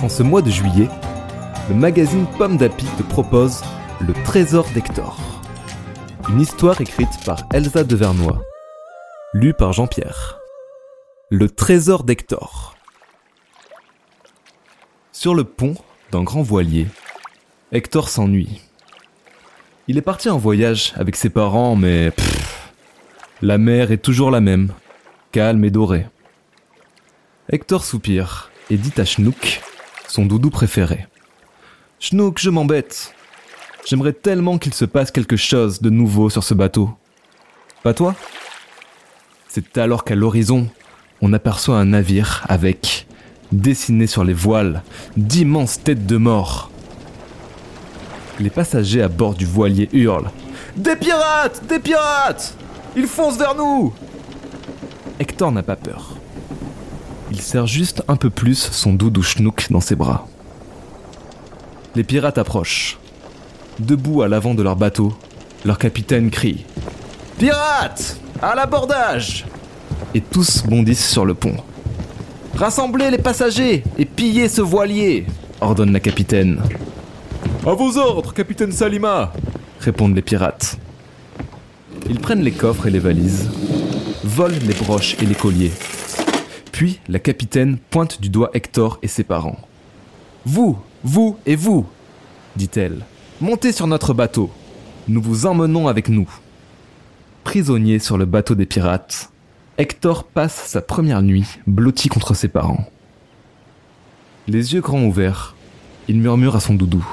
En ce mois de juillet, le magazine Pomme d'Api te propose Le Trésor d'Hector. Une histoire écrite par Elsa Devernois, lue par Jean-Pierre. Le Trésor d'Hector. Sur le pont d'un grand voilier, Hector s'ennuie. Il est parti en voyage avec ses parents, mais pff, la mer est toujours la même, calme et dorée. Hector soupire et dit à Schnook, doudou préféré. Schnook, je m'embête. J'aimerais tellement qu'il se passe quelque chose de nouveau sur ce bateau. Pas toi? C'est alors qu'à l'horizon, on aperçoit un navire avec, dessiné sur les voiles, d'immenses têtes de mort. Les passagers à bord du voilier hurlent Des pirates Des pirates Ils foncent vers nous Hector n'a pas peur. Il serre juste un peu plus son doudou schnook dans ses bras. Les pirates approchent. Debout à l'avant de leur bateau, leur capitaine crie Pirates À l'abordage Et tous bondissent sur le pont. Rassemblez les passagers et pillez ce voilier ordonne la capitaine. À vos ordres, capitaine Salima répondent les pirates. Ils prennent les coffres et les valises, volent les broches et les colliers. Puis la capitaine pointe du doigt Hector et ses parents. Vous, vous et vous, dit-elle, montez sur notre bateau. Nous vous emmenons avec nous. Prisonnier sur le bateau des pirates, Hector passe sa première nuit blotti contre ses parents. Les yeux grands ouverts, il murmure à son doudou.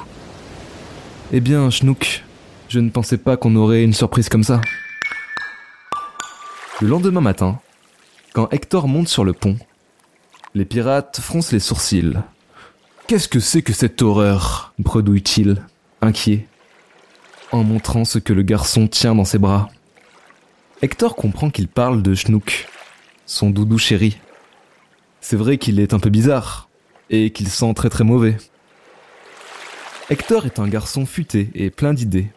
Eh bien, Schnook, je ne pensais pas qu'on aurait une surprise comme ça. Le lendemain matin, quand Hector monte sur le pont, les pirates froncent les sourcils. Qu'est-ce que c'est que cette horreur bredouille-t-il, inquiet, en montrant ce que le garçon tient dans ses bras? Hector comprend qu'il parle de Schnook, son doudou chéri. C'est vrai qu'il est un peu bizarre, et qu'il sent très très mauvais. Hector est un garçon futé et plein d'idées.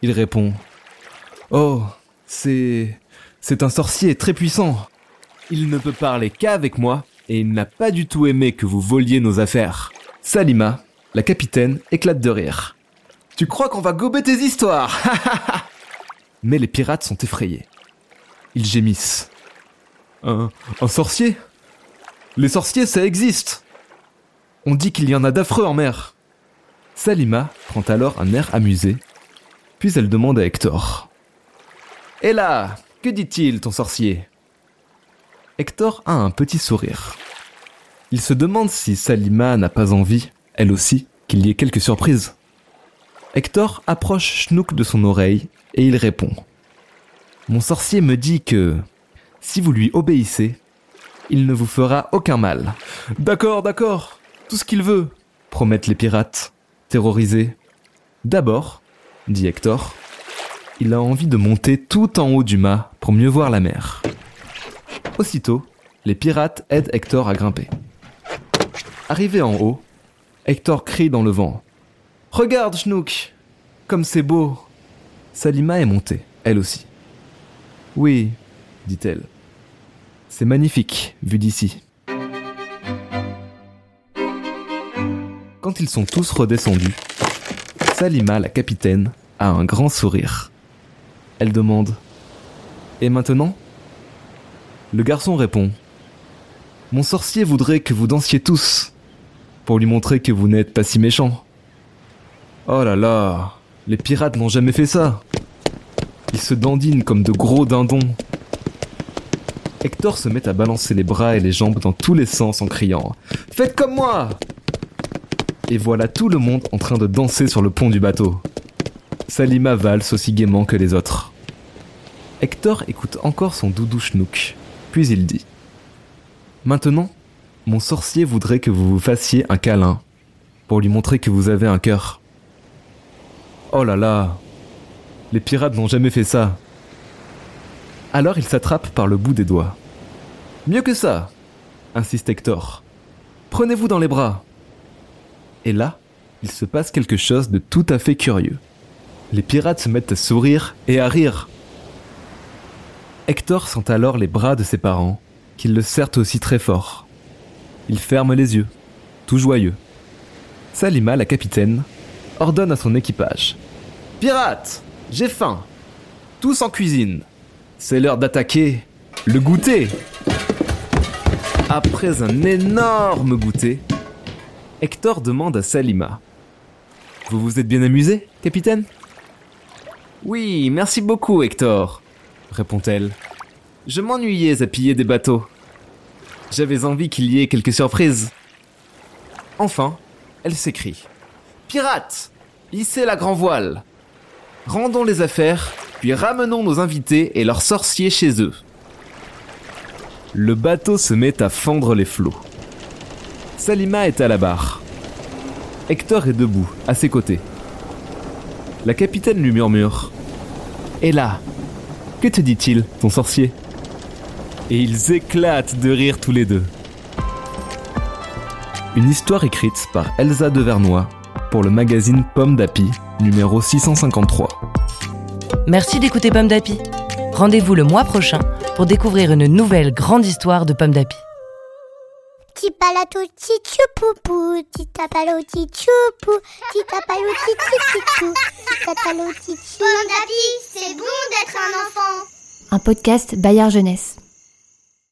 Il répond Oh, c'est. C'est un sorcier très puissant. Il ne peut parler qu'avec moi, et il n'a pas du tout aimé que vous voliez nos affaires. Salima, la capitaine, éclate de rire. Tu crois qu'on va gober tes histoires? Mais les pirates sont effrayés. Ils gémissent. Un, un sorcier? Les sorciers, ça existe On dit qu'il y en a d'affreux en mer. Salima prend alors un air amusé, puis elle demande à Hector. Et là, que dit-il, ton sorcier? Hector a un petit sourire. Il se demande si Salima n'a pas envie, elle aussi, qu'il y ait quelques surprises. Hector approche Schnook de son oreille et il répond. Mon sorcier me dit que, si vous lui obéissez, il ne vous fera aucun mal. D'accord, d'accord, tout ce qu'il veut, promettent les pirates, terrorisés. D'abord, dit Hector, il a envie de monter tout en haut du mât pour mieux voir la mer. Aussitôt, les pirates aident Hector à grimper. Arrivé en haut, Hector crie dans le vent. Regarde, Schnook, comme c'est beau. Salima est montée, elle aussi. Oui, dit-elle. C'est magnifique, vu d'ici. Quand ils sont tous redescendus, Salima, la capitaine, a un grand sourire. Elle demande Et maintenant? Le garçon répond Mon sorcier voudrait que vous dansiez tous, pour lui montrer que vous n'êtes pas si méchant. Oh là là, les pirates n'ont jamais fait ça. Ils se dandinent comme de gros dindons. Hector se met à balancer les bras et les jambes dans tous les sens en criant ⁇ Faites comme moi !⁇ Et voilà tout le monde en train de danser sur le pont du bateau. Salima valse aussi gaiement que les autres. Hector écoute encore son doudou schnook, puis il dit ⁇ Maintenant, Mon sorcier voudrait que vous vous fassiez un câlin pour lui montrer que vous avez un cœur. Oh là là Les pirates n'ont jamais fait ça. Alors il s'attrape par le bout des doigts. Mieux que ça insiste Hector. Prenez-vous dans les bras. Et là, il se passe quelque chose de tout à fait curieux. Les pirates se mettent à sourire et à rire. Hector sent alors les bras de ses parents, qui le serrent aussi très fort. Il ferme les yeux, tout joyeux. Salima, la capitaine, ordonne à son équipage. Pirates, j'ai faim. Tous en cuisine. C'est l'heure d'attaquer le goûter. Après un énorme goûter, Hector demande à Salima. Vous vous êtes bien amusé, capitaine? Oui, merci beaucoup, Hector, répond-elle. Je m'ennuyais à piller des bateaux. J'avais envie qu'il y ait quelques surprises. Enfin, elle s'écrie. Pirates Hissez la grand voile Rendons les affaires, puis ramenons nos invités et leurs sorciers chez eux. Le bateau se met à fendre les flots. Salima est à la barre. Hector est debout, à ses côtés. La capitaine lui murmure. Et là, que te dit-il, ton sorcier? Et ils éclatent de rire tous les deux. Une histoire écrite par Elsa Devernois pour le magazine Pomme d'Api, numéro 653. Merci d'écouter Pomme d'Api. Rendez-vous le mois prochain pour découvrir une nouvelle grande histoire de Pomme d'Api. Tipalato tichupupu, titapalo tichupu, titapalo tichupu, titapalo tichupu. Pomme d'api, c'est bon d'être un enfant. Un podcast Bayard Jeunesse.